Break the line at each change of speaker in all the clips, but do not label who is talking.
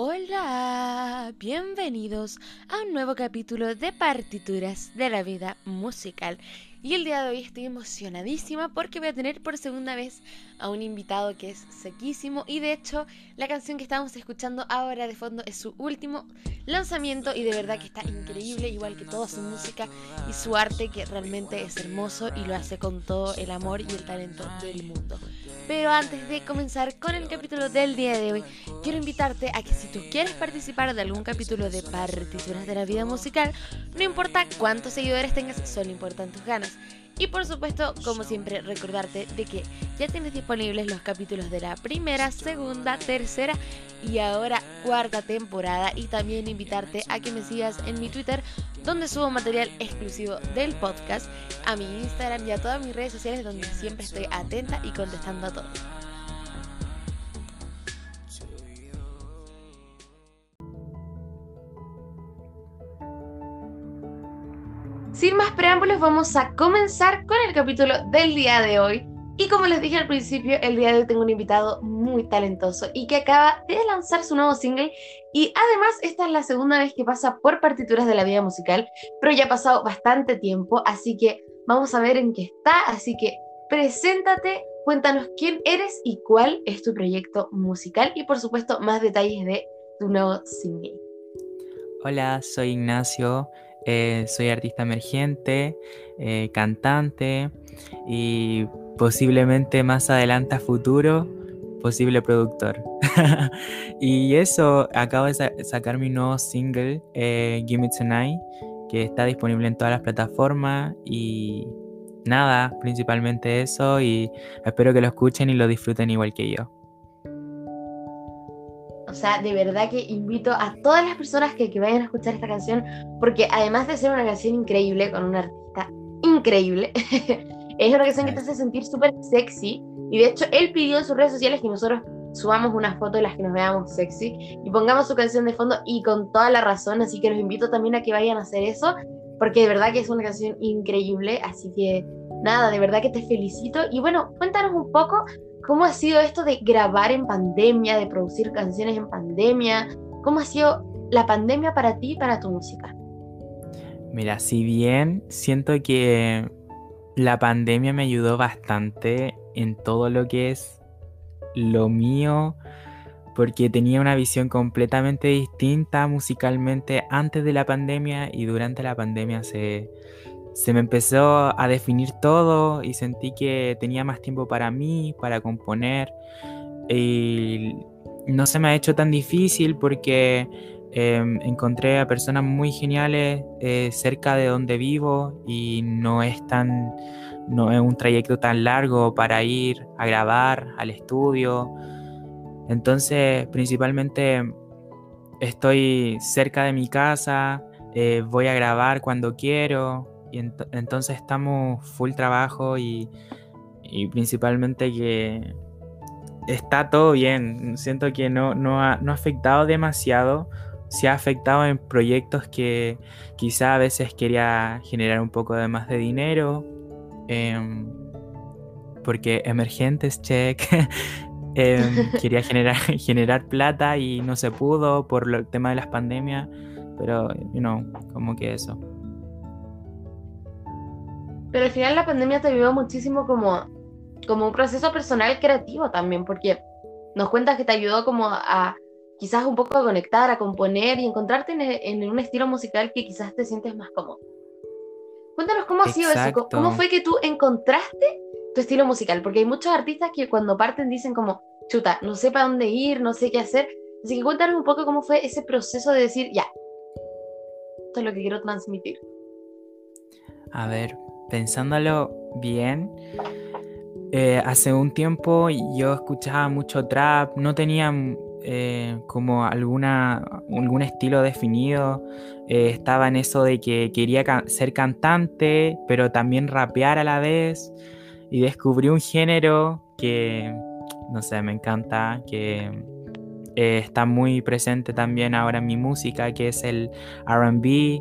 Hola, bienvenidos a un nuevo capítulo de Partituras de la Vida Musical. Y el día de hoy estoy emocionadísima porque voy a tener por segunda vez a un invitado que es sequísimo y de hecho la canción que estamos escuchando ahora de fondo es su último lanzamiento y de verdad que está increíble, igual que toda su música y su arte que realmente es hermoso y lo hace con todo el amor y el talento del mundo. Pero antes de comenzar con el capítulo del día de hoy, quiero invitarte a que si tú quieres participar de algún capítulo de Partituras de la Vida Musical, no importa cuántos seguidores tengas, solo importan tus ganas. Y por supuesto, como siempre, recordarte de que ya tienes disponibles los capítulos de la primera, segunda, tercera y ahora cuarta temporada. Y también invitarte a que me sigas en mi Twitter, donde subo material exclusivo del podcast, a mi Instagram y a todas mis redes sociales, donde siempre estoy atenta y contestando a todo. Preámbulos, vamos a comenzar con el capítulo del día de hoy. Y como les dije al principio, el día de hoy tengo un invitado muy talentoso y que acaba de lanzar su nuevo single. Y además, esta es la segunda vez que pasa por partituras de la vida musical, pero ya ha pasado bastante tiempo, así que vamos a ver en qué está. Así que preséntate, cuéntanos quién eres y cuál es tu proyecto musical y por supuesto más detalles de tu nuevo single.
Hola, soy Ignacio. Eh, soy artista emergente, eh, cantante y posiblemente más adelante a futuro, posible productor. y eso, acabo de sacar mi nuevo single, eh, Gimme Tonight, que está disponible en todas las plataformas y nada, principalmente eso y espero que lo escuchen y lo disfruten igual que yo.
O sea, de verdad que invito a todas las personas que, que vayan a escuchar esta canción, porque además de ser una canción increíble, con un artista increíble, es una canción que te hace sentir súper sexy. Y de hecho, él pidió en sus redes sociales que nosotros subamos una foto de las que nos veamos sexy y pongamos su canción de fondo y con toda la razón, así que los invito también a que vayan a hacer eso, porque de verdad que es una canción increíble, así que nada, de verdad que te felicito. Y bueno, cuéntanos un poco ¿Cómo ha sido esto de grabar en pandemia, de producir canciones en pandemia? ¿Cómo ha sido la pandemia para ti y para tu música?
Mira, si bien siento que la pandemia me ayudó bastante en todo lo que es lo mío, porque tenía una visión completamente distinta musicalmente antes de la pandemia y durante la pandemia se, se me empezó a definir todo y sentí que tenía más tiempo para mí, para componer. Y no se me ha hecho tan difícil porque em, encontré a personas muy geniales eh, cerca de donde vivo y no es tan no es un trayecto tan largo para ir a grabar al estudio. Entonces, principalmente estoy cerca de mi casa, eh, voy a grabar cuando quiero, y entonces estamos full trabajo y, principalmente que está todo bien. Siento que no, no, ha, no ha afectado demasiado. Se ha afectado en proyectos que quizá a veces quería generar un poco de más de dinero. Em, porque emergentes, check. Em, quería generar, generar plata y no se pudo por el tema de las pandemias. Pero, you know, como que eso.
Pero al final la pandemia te ayudó muchísimo como, como un proceso personal creativo también, porque nos cuentas que te ayudó como a quizás un poco a conectar, a componer y encontrarte en, un estilo musical que quizás te sientes más cómodo. Cuéntanos cómo ha sido eso, cómo fue que tú encontraste tu estilo musical, porque hay muchos artistas que cuando parten dicen como, chuta, no sé para dónde ir, no sé qué hacer. Así que cuéntanos un poco cómo fue ese proceso de decir, ya, esto es lo que quiero transmitir.
A ver, pensándolo bien, eh, hace un tiempo yo escuchaba mucho trap, no tenía eh, como alguna, algún estilo definido, eh, estaba en eso de que quería ser cantante, pero también rapear a la vez, y descubrí un género que, no sé, me encanta, que está muy presente también ahora en mi música, que es el RB.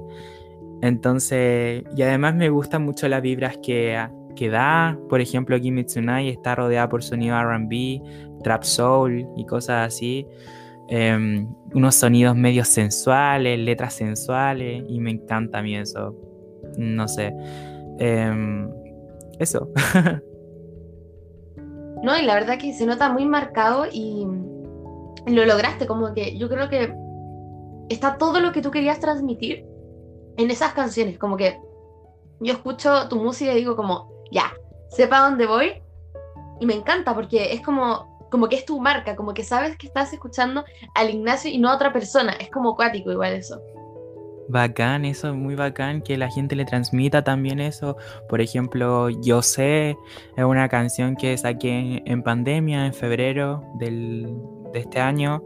Entonces, y además me gustan mucho las vibras que, que da. Por ejemplo, Gimme Tonight está rodeada por sonido RB, trap soul y cosas así. em, unos sonidos medio sensuales, letras sensuales, y me encanta a mí eso. No sé. Em, eso.
no, y la verdad que se nota muy marcado y lo lograste, como que yo creo que está todo lo que tú querías transmitir en esas canciones, como que yo escucho tu música y digo como, ya, sepa dónde voy y me encanta porque es como, como que es tu marca, como que sabes que estás escuchando al Ignacio y no a otra persona, es como acuático igual eso.
Bacán, eso es muy bacán que la gente le transmita también eso. Por ejemplo, Yo sé es una canción que saqué en pandemia, en febrero del, de este año.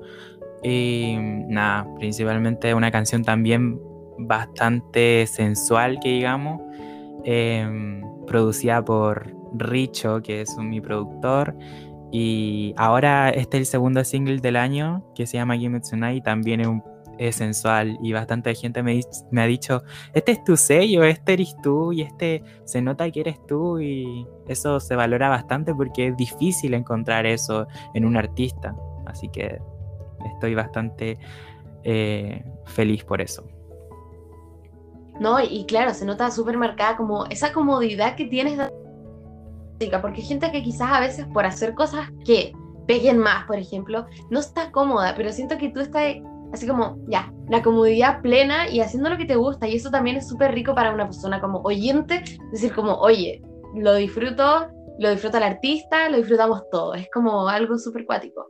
Y nada, principalmente una canción también bastante sensual, que digamos, em, producida por Richo, que es mi productor. Y ahora este es el segundo single del año, que se llama Me Tonight, también es, un, sensual y bastante gente me, me, ha dicho, este es tu sello, este eres tú y este se nota que eres tú y eso se valora bastante porque es difícil encontrar eso en un artista. Así que estoy bastante eh, feliz por eso.
No, y claro, se nota súper marcada como esa comodidad que tienes porque hay gente que quizás a veces por hacer cosas que peguen más, por ejemplo, no está cómoda, pero siento que tú estás así como, ya, la comodidad plena y haciendo lo que te gusta, y eso también es súper rico para una persona como oyente, decir como, oye, lo disfruto, lo disfruta el artista, lo disfrutamos todos, es como algo súper cuático.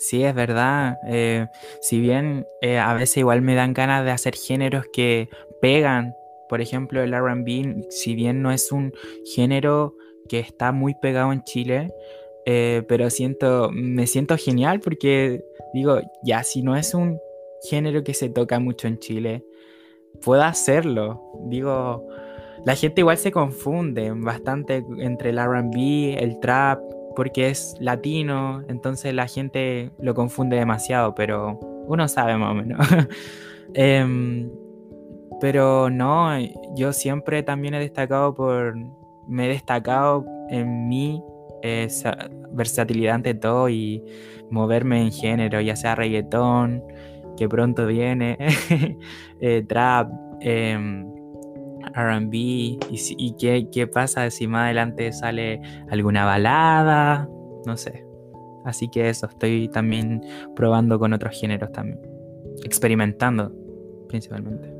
Sí, es verdad. Eh, si bien eh, a veces igual me dan ganas de hacer géneros que pegan, por ejemplo el RB, si bien no es un género que está muy pegado en Chile, eh, pero siento, me siento genial porque digo, ya si no es un género que se toca mucho en Chile, puedo hacerlo. Digo, la gente igual se confunde bastante entre el RB, el trap, porque es latino, entonces la gente lo confunde demasiado, pero uno sabe más o menos. Em, pero no, yo siempre también he destacado por, me he destacado en mi versatilidad ante todo y moverme en género, ya sea reggaetón, que pronto viene, eh, trap, em, RB y, qué, pasa si más adelante sale alguna balada, no sé. Así que eso, estoy también probando con otros géneros también, experimentando principalmente.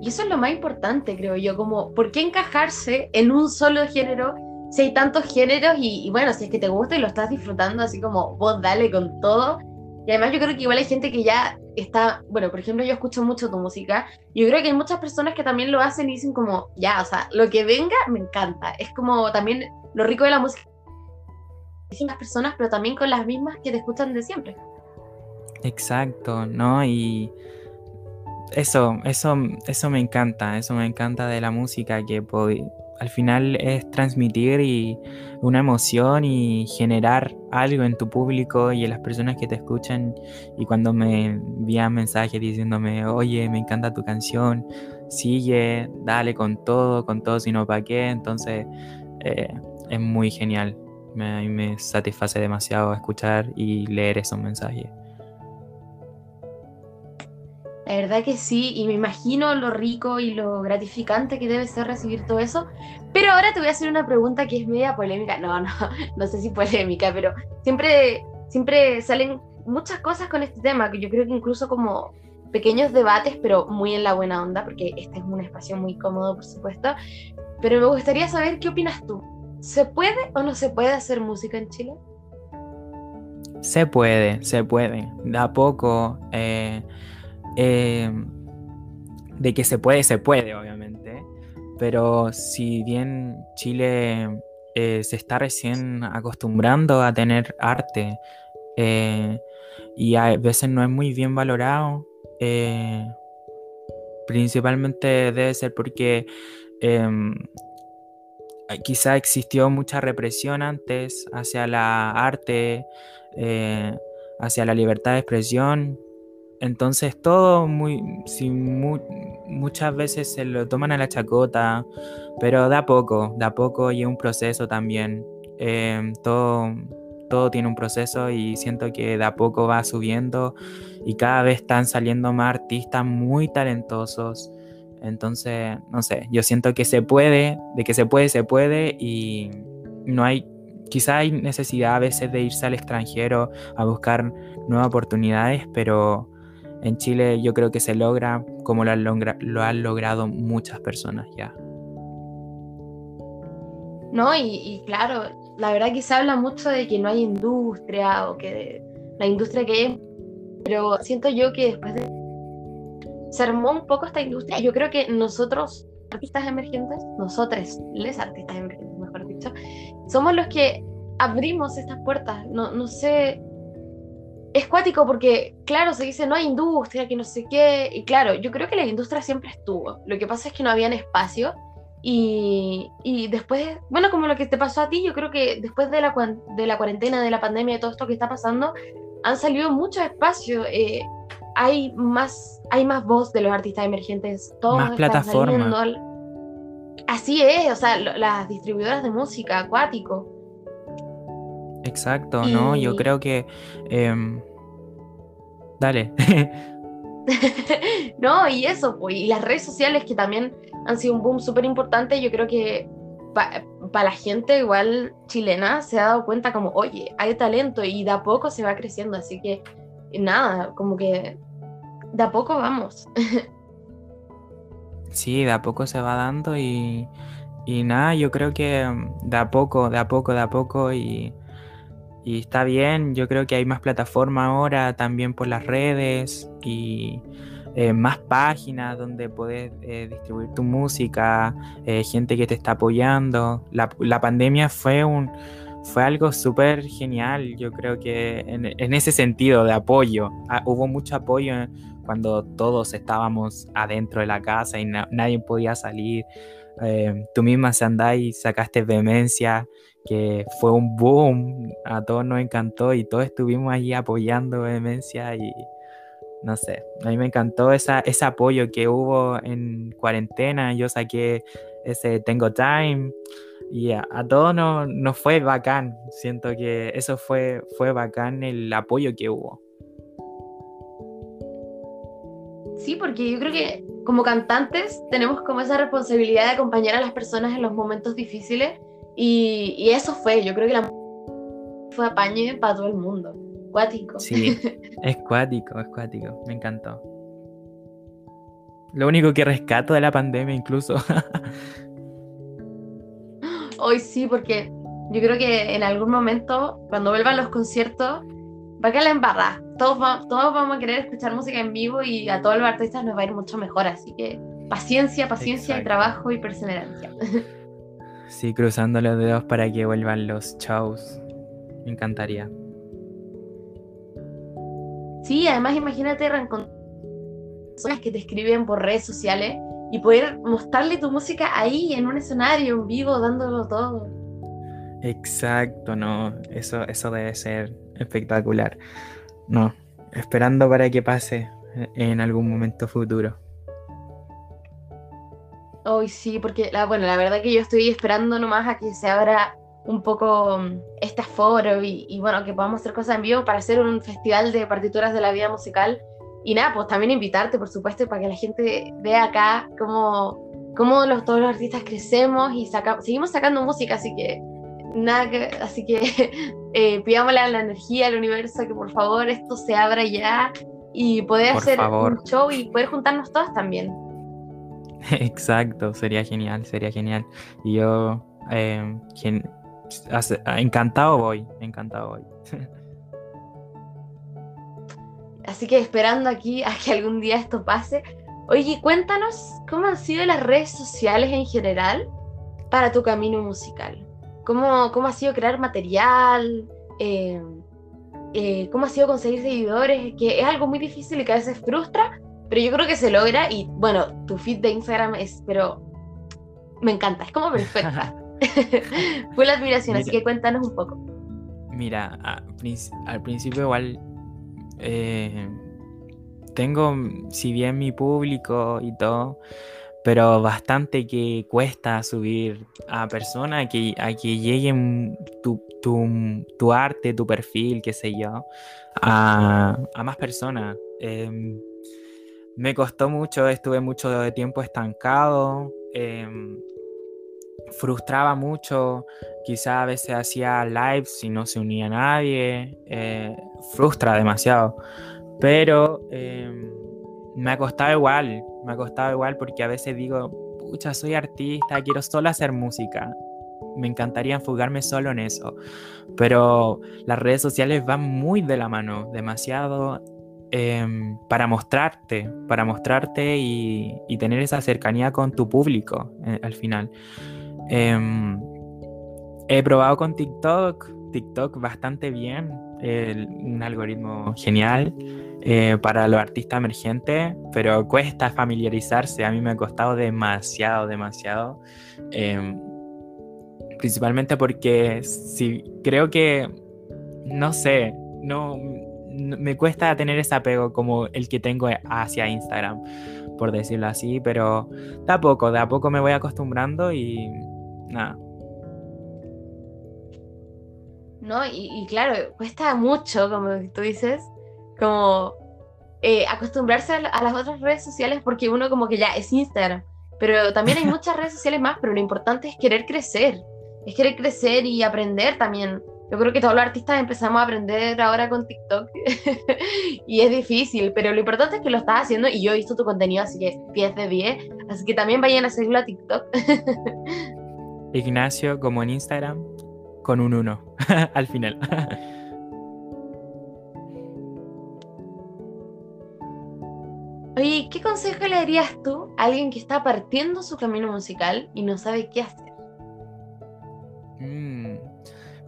Y eso es lo más importante, creo yo, como, ¿por qué encajarse en un solo género si hay tantos géneros y bueno, si es que te gusta y lo estás disfrutando así como vos dale con todo? Y además yo creo que igual hay gente que ya está, bueno, por ejemplo, yo escucho mucho tu música, yo creo que hay muchas personas que también lo hacen y dicen como, ya, o sea, lo que venga me encanta. Es como también lo rico de la música. Distintas personas, pero también con las mismas que te escuchan de siempre.
Exacto, ¿no? Y eso, eso, eso me encanta, eso me encanta de la música, que al final es transmitir y una emoción y generar algo en tu público y en las personas que te escuchan. Y cuando me envían mensajes diciéndome, oye, me encanta tu canción, sigue, dale con todo, con todo, sino para qué. Entonces eh, es muy genial. Me, me satisface demasiado escuchar y leer esos mensajes.
La verdad que sí, y me imagino lo rico y lo gratificante que debe ser recibir todo eso. Pero ahora te voy a hacer una pregunta que es media polémica. No, no, no sé si polémica, pero siempre, siempre salen muchas cosas con este tema, que yo creo que incluso como pequeños debates, pero muy en la buena onda, porque este es un espacio muy cómodo, por supuesto. Pero me gustaría saber qué opinas tú. ¿Se puede o no se puede hacer música en Chile?
Se puede, se puede. De a poco. Eh, Em, de que se puede, se puede, obviamente. Pero si bien Chile eh, se está recién acostumbrando a tener arte eh, y a veces no es muy bien valorado, eh, principalmente debe ser porque em, quizá existió mucha represión antes hacia la arte, hacia la libertad de expresión entonces todo muy, muchas veces se lo toman a la chacota, pero da poco, da poco y es un proceso también. Em, todo todo tiene un proceso y siento que de a poco va subiendo y cada vez están saliendo más artistas muy talentosos. Entonces, no sé, yo siento que se puede, de que se puede, se puede y no hay, quizá hay necesidad a veces de irse al extranjero a buscar nuevas oportunidades, pero en Chile yo creo que se logra como lo han, lo han logrado muchas personas ya.
No, y, claro, la verdad que se habla mucho de que no hay industria o que la industria que hay, pero siento yo que después de se armó un poco esta industria. Yo creo que nosotros, artistas emergentes, nosotros, les artistas emergentes, mejor dicho, somos los que abrimos estas puertas. No, no sé, es cuático porque, claro, se dice no hay industria, que no sé qué, y claro, yo creo que la industria siempre estuvo. Lo que pasa es que no habían espacio. Y, y después, bueno, como lo que te pasó a ti, yo creo que después de la, de la cuarentena, de la pandemia, de todo esto que está pasando, han salido muchos espacios. Eh, hay más, hay más voz de los artistas emergentes. Todos más plataformas. Así es, o sea, las distribuidoras de música, acuático.
Exacto, ¿no? Yo creo que... Em, dale.
no, y eso, pues, y las redes sociales que también han sido un boom súper importante, yo creo que para la gente igual chilena se ha dado cuenta como, oye, hay talento y de a poco se va creciendo, así que nada, como que de a poco vamos.
sí, de a poco se va dando y, y nada, yo creo que mm, de a poco, de a poco, de a poco y, y está bien, yo creo que hay más plataformas ahora también por las redes y eh, más páginas donde puedes eh, distribuir tu música, eh, gente que te está apoyando. La, la pandemia fue un fue algo súper genial, yo creo que en, en, ese sentido de apoyo. Ah, hubo mucho apoyo cuando todos estábamos adentro de la casa y nadie podía salir. Tú misma, Sandai, sacaste Vehemencia, que fue un boom, a todos nos encantó y todos estuvimos allí apoyando Vehemencia y no sé, a mí me encantó esa, ese apoyo que hubo en cuarentena, yo saqué ese Tengo Time y a, todos nos, nos, fue bacán, siento que eso fue, fue bacán el apoyo que hubo.
Sí, porque yo creo que como cantantes tenemos como esa responsabilidad de acompañar a las personas en los momentos difíciles y, eso fue, yo creo que la fue apañe para todo el mundo. Cuático.
Sí, es cuático, es cuático, me encantó. Lo único que rescato de la pandemia incluso.
Hoy sí, porque yo creo que en algún momento, cuando vuelvan los conciertos, va a quedar la embarrada. Todos, todos vamos a querer escuchar música en vivo y a todos los artistas nos va a ir mucho mejor. Así que paciencia, paciencia y trabajo y perseverancia.
Sí, cruzando los dedos para que vuelvan los shows. Me encantaría.
Sí, además imagínate reencontrar personas que te escriben por redes sociales y poder mostrarle tu música ahí en un escenario en vivo dándolo todo.
Exacto, no, eso, eso debe ser espectacular. No, esperando para que pase en algún momento futuro.
Hoy sí, porque la, bueno, la verdad que yo estoy esperando nomás a que se abra un poco mm, este foro y, y, bueno, que podamos hacer cosas en vivo para hacer un festival de partituras de la vida musical. Y nada, pues también invitarte, por supuesto, para que la gente vea acá cómo, cómo los, todos los artistas crecemos y saca, seguimos sacando música, así que nada que, así que eh, pidámosle a la energía, al universo, que por favor esto se abra ya y poder hacer un show y poder juntarnos todos también.
Exacto, sería genial, sería genial. Y yo, eh, quien, encantado voy, encantado voy.
Así que esperando aquí a que algún día esto pase. Oye, cuéntanos cómo han sido las redes sociales en general para tu camino musical cómo, cómo ha sido crear material, eh, eh, cómo ha sido conseguir seguidores, que es algo muy difícil y que a veces frustra, pero yo creo que se logra y bueno, tu feed de Instagram es, pero me encanta, es como perfecta. Fue la admiración, así que cuéntanos un poco.
Mira, al principio igual eh, tengo, si bien mi público y todo, pero bastante que cuesta subir a personas, a que, a que lleguen tu, tu, arte, tu perfil, qué sé yo, a, más personas. Em, me costó mucho, estuve mucho tiempo estancado, em, frustraba mucho, quizá a veces hacía lives y no se unía nadie, eh, frustra demasiado, pero em, me ha costado igual, me ha costado igual porque a veces digo, pucha, soy artista, quiero solo hacer música, me encantaría enfocarme solo en eso, pero las redes sociales van muy de la mano, demasiado Em, para mostrarte, para mostrarte y, tener esa cercanía con tu público eh, al final. Em, he probado con TikTok, TikTok bastante bien, un algoritmo genial eh, para los artistas emergentes, pero cuesta familiarizarse, a mí me ha costado demasiado, demasiado. Em, principalmente porque si creo que, no sé, no, me cuesta tener ese apego como el que tengo hacia Instagram, por decirlo así, pero de a poco, de a poco me voy acostumbrando y nada.
No, y, claro, cuesta mucho, como tú dices, como eh, acostumbrarse a, las otras redes sociales porque uno como que ya es Instagram, pero también hay muchas redes sociales más, pero lo importante es querer crecer, es querer crecer y aprender también yo creo que todos los artistas empezamos a aprender ahora con TikTok y es difícil, pero lo importante es que lo estás haciendo y yo he visto tu contenido, así que 10 de 10, así que también vayan a seguirlo a TikTok.
Ignacio, como en Instagram, con un 1 al final.
Oye, ¿qué consejo le darías tú a alguien que está partiendo su camino musical y no sabe qué hacer?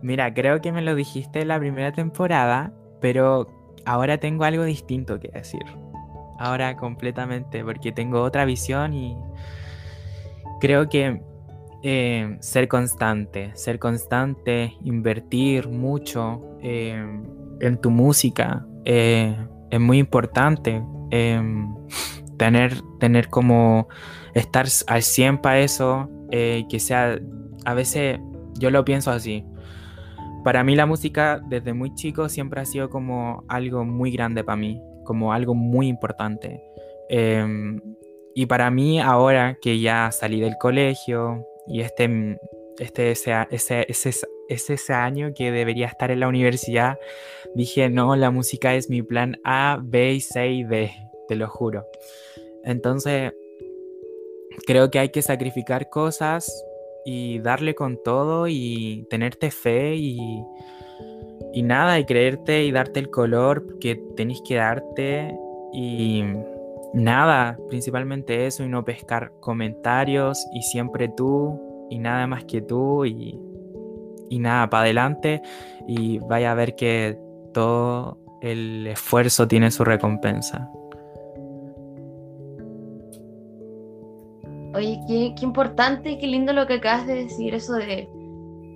Mira, creo que me lo dijiste en la primera temporada, pero ahora tengo algo distinto que decir. Ahora completamente, porque tengo otra visión y creo que eh, ser constante, ser constante, invertir mucho eh, en tu música eh, es muy importante. tener, tener como estar al 100 para eso, que sea, a veces yo lo pienso así, para mí la música desde muy chico siempre ha sido como algo muy grande para mí, como algo muy importante. Em, y para mí ahora que ya salí del colegio y este, este ese, ese, ese, ese año que debería estar en la universidad, dije, no, la música es mi plan A, B, C y D, te lo juro. Entonces, creo que hay que sacrificar cosas y darle con todo y tenerte fe y, y nada, y creerte y darte el color que tenéis que darte y nada, principalmente eso y no pescar comentarios y siempre tú y nada más que tú y, y nada, para adelante y vaya a ver que todo el esfuerzo tiene su recompensa.
Oye, qué, qué importante y qué lindo lo que acabas de decir, eso de,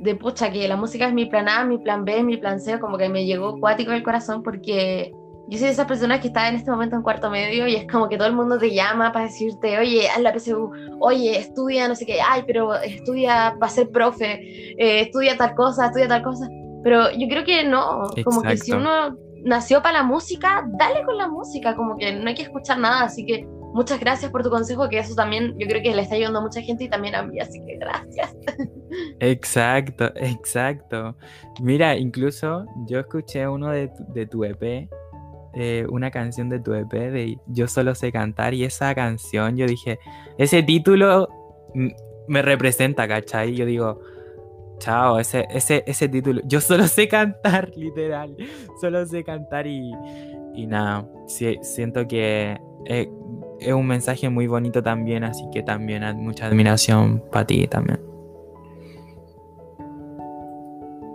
de pucha, que la música es mi plan A, mi plan B, mi plan C, como que me llegó cuático del corazón porque yo soy de esas personas que está en este momento en cuarto medio y es como que todo el mundo te llama para decirte, oye, haz la PSU, oye, estudia no sé qué, ay, pero estudia para ser profe, eh, estudia tal cosa, estudia tal cosa. Pero yo creo que no, como que si uno nació para la música, dale con la música, como que no hay que escuchar nada, así que muchas gracias por tu consejo, que eso también yo creo que le está ayudando a mucha gente y también a mí, así que gracias.
Exacto, exacto. Mira, incluso yo escuché uno de de tu EP, eh, una canción de tu EP de Yo solo sé cantar y esa canción yo dije, ese título me representa, ¿cachai? Yo digo, chao, ese, ese, ese título, yo solo sé cantar, literal, solo sé cantar y, y nada, siento que... Eh, es un mensaje muy bonito también, así que también mucha admiración para ti también.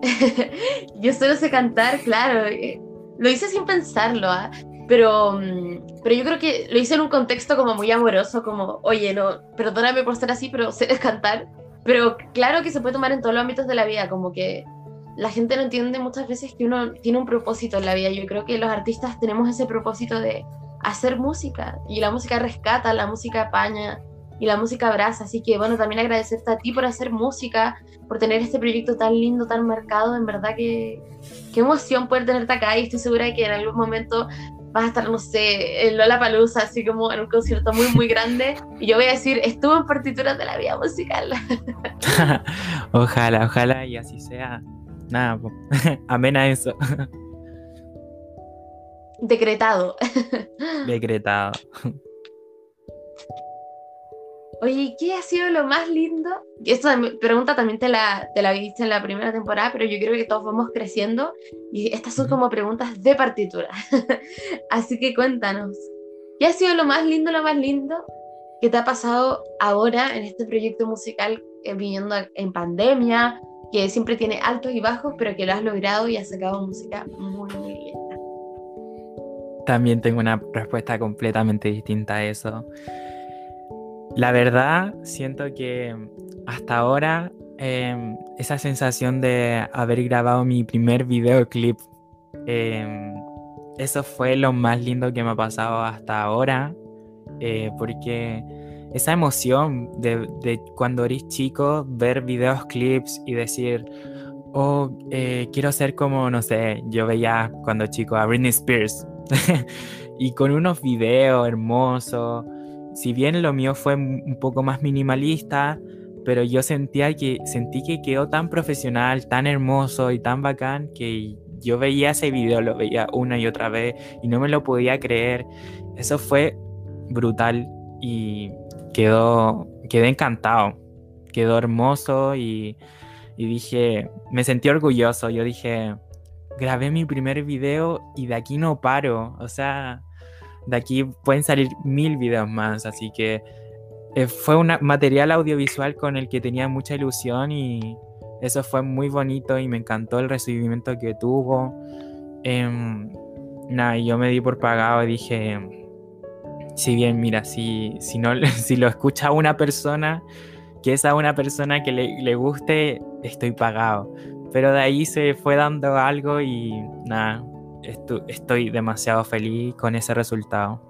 yo solo sé cantar, claro. Eh, lo hice sin pensarlo, ¿ah? pero, mm, pero yo creo que lo hice en un contexto como muy amoroso, como, oye, no, perdóname por ser así, pero sé cantar. Pero claro que se puede tomar en todos los ámbitos de la vida, como que la gente no entiende muchas veces que uno tiene un propósito en la vida. Yo creo que los artistas tenemos ese propósito de hacer música y la música rescata, la música apaña y la música abraza. Así que bueno, también agradecerte a ti por hacer música, por tener este proyecto tan lindo, tan marcado. En verdad que qué emoción poder tenerte acá y estoy segura de que en algún momento vas a estar, no sé, en Lola Palusa, así como en un concierto muy, muy grande. Y yo voy a decir, estuvo en partituras de la vida musical.
ojalá, ojalá y así sea. Nada, amén a eso.
Decretado.
Decretado.
Oye, ¿qué ha sido lo más lindo? Esta pregunta también te la, te la viste en la primera temporada, pero yo creo que todos vamos creciendo y estas son como preguntas de partitura. Así que cuéntanos, ¿qué ha sido lo más lindo, lo más lindo que te ha pasado ahora en este proyecto musical eh, viviendo en pandemia, que siempre tiene altos y bajos, pero que lo has logrado y has sacado música muy, muy linda?
También tengo una respuesta completamente distinta a eso. La verdad, siento que hasta ahora em, esa sensación de haber grabado mi primer videoclip, em, eso fue lo más lindo que me ha pasado hasta ahora, eh, porque esa emoción de, cuando eres chico, ver videos, clips y decir, oh, eh, quiero ser como, no sé, yo veía cuando chico a Britney Spears y con unos videos hermosos si bien lo mío fue un poco más minimalista, pero yo sentía que sentí que quedó tan profesional, tan hermoso y tan bacán que yo veía ese video, lo veía una y otra vez y no me lo podía creer. Eso fue brutal y quedó quedé encantado. Quedó hermoso y, y dije, me sentí orgulloso. Yo dije, grabé mi primer video y de aquí no paro. O sea, de aquí pueden salir mil videos más, así que eh, fue un material audiovisual con el que tenía mucha ilusión y eso fue muy bonito y me encantó el recibimiento que tuvo. Em, nada, yo me di por pagado y dije, si bien, mira, si, si, no, si lo escucha una persona, que es a una persona que le, le guste, estoy pagado. Pero de ahí se fue dando algo y nada, estoy demasiado feliz con ese resultado.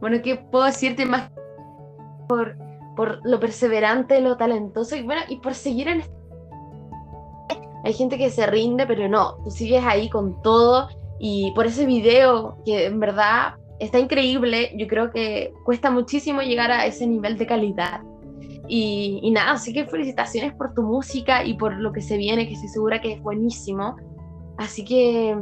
Bueno, ¿qué puedo decirte más por, por lo perseverante, lo talentoso y bueno, y por seguir en este... Hay gente que se rinde, pero no, tú sigues ahí con todo. Y por ese video que en verdad está increíble, yo creo que cuesta muchísimo llegar a ese nivel de calidad y, nada, así que felicitaciones por tu música y por lo que se viene, que estoy segura que es buenísimo. Así que,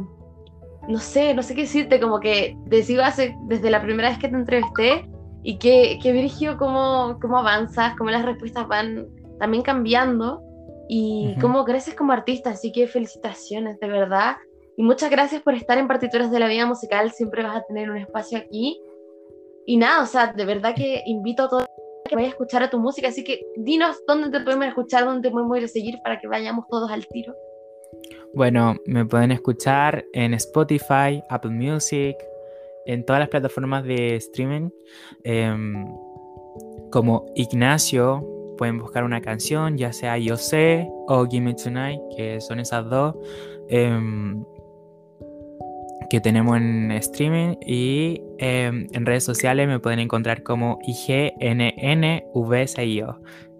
no sé, no sé qué decirte, como que te sigo hace, desde la primera vez que te entrevisté y que, que Virgio, cómo, cómo avanzas, cómo las respuestas van también cambiando y cómo creces como artista. Así que felicitaciones, de verdad. Y muchas gracias por estar en Partituras de la Vida Musical. Siempre vas a tener un espacio aquí. Y nada, o sea, de verdad que invito a todos que vaya a escuchar a tu música, así que dinos dónde te podemos escuchar, dónde te podemos ir a seguir para que vayamos todos al tiro.
Bueno, me pueden escuchar en Spotify, Apple Music, en todas las plataformas de streaming. Em, como Ignacio, pueden buscar una canción, ya sea Yo sé o Gimme Tonight, que son esas dos. Em, que tenemos en streaming y em, en redes sociales me pueden encontrar como IGNNVSIO,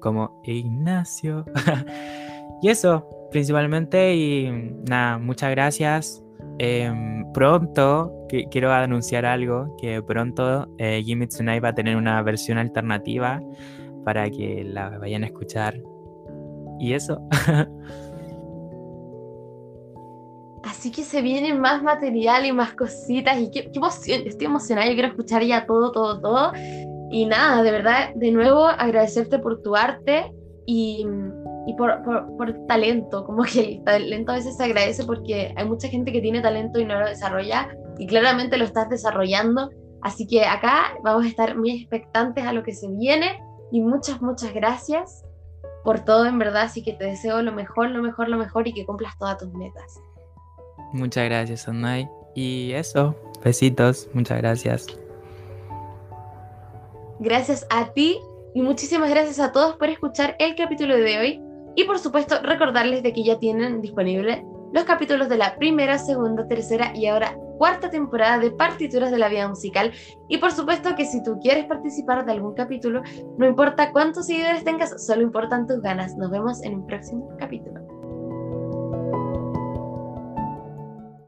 como Ignacio. y eso, principalmente, y nada, muchas gracias. Em, pronto, quiero anunciar algo, que pronto eh, Gimme Tonight va a tener una versión alternativa para que la vayan a escuchar. Y eso.
Así que se viene más material y más cositas y qué, emoción, estoy emocionada, yo quiero escuchar ya todo, todo, todo. Y nada, de verdad, de nuevo agradecerte por tu arte y, y por, por, por, talento, como que el talento a veces se agradece porque hay mucha gente que tiene talento y no lo desarrolla y claramente lo estás desarrollando. Así que acá vamos a estar muy expectantes a lo que se viene y muchas, muchas gracias por todo en verdad, así que te deseo lo mejor, lo mejor, lo mejor y que cumplas todas tus metas.
Muchas gracias, Anay. Y eso, besitos, muchas gracias.
Gracias a ti y muchísimas gracias a todos por escuchar el capítulo de hoy. Y por supuesto, recordarles de que ya tienen disponible los capítulos de la primera, segunda, tercera y ahora cuarta temporada de Partituras de la Vida Musical. Y por supuesto que si tú quieres participar de algún capítulo, no importa cuántos seguidores tengas, solo importan tus ganas. Nos vemos en un próximo capítulo.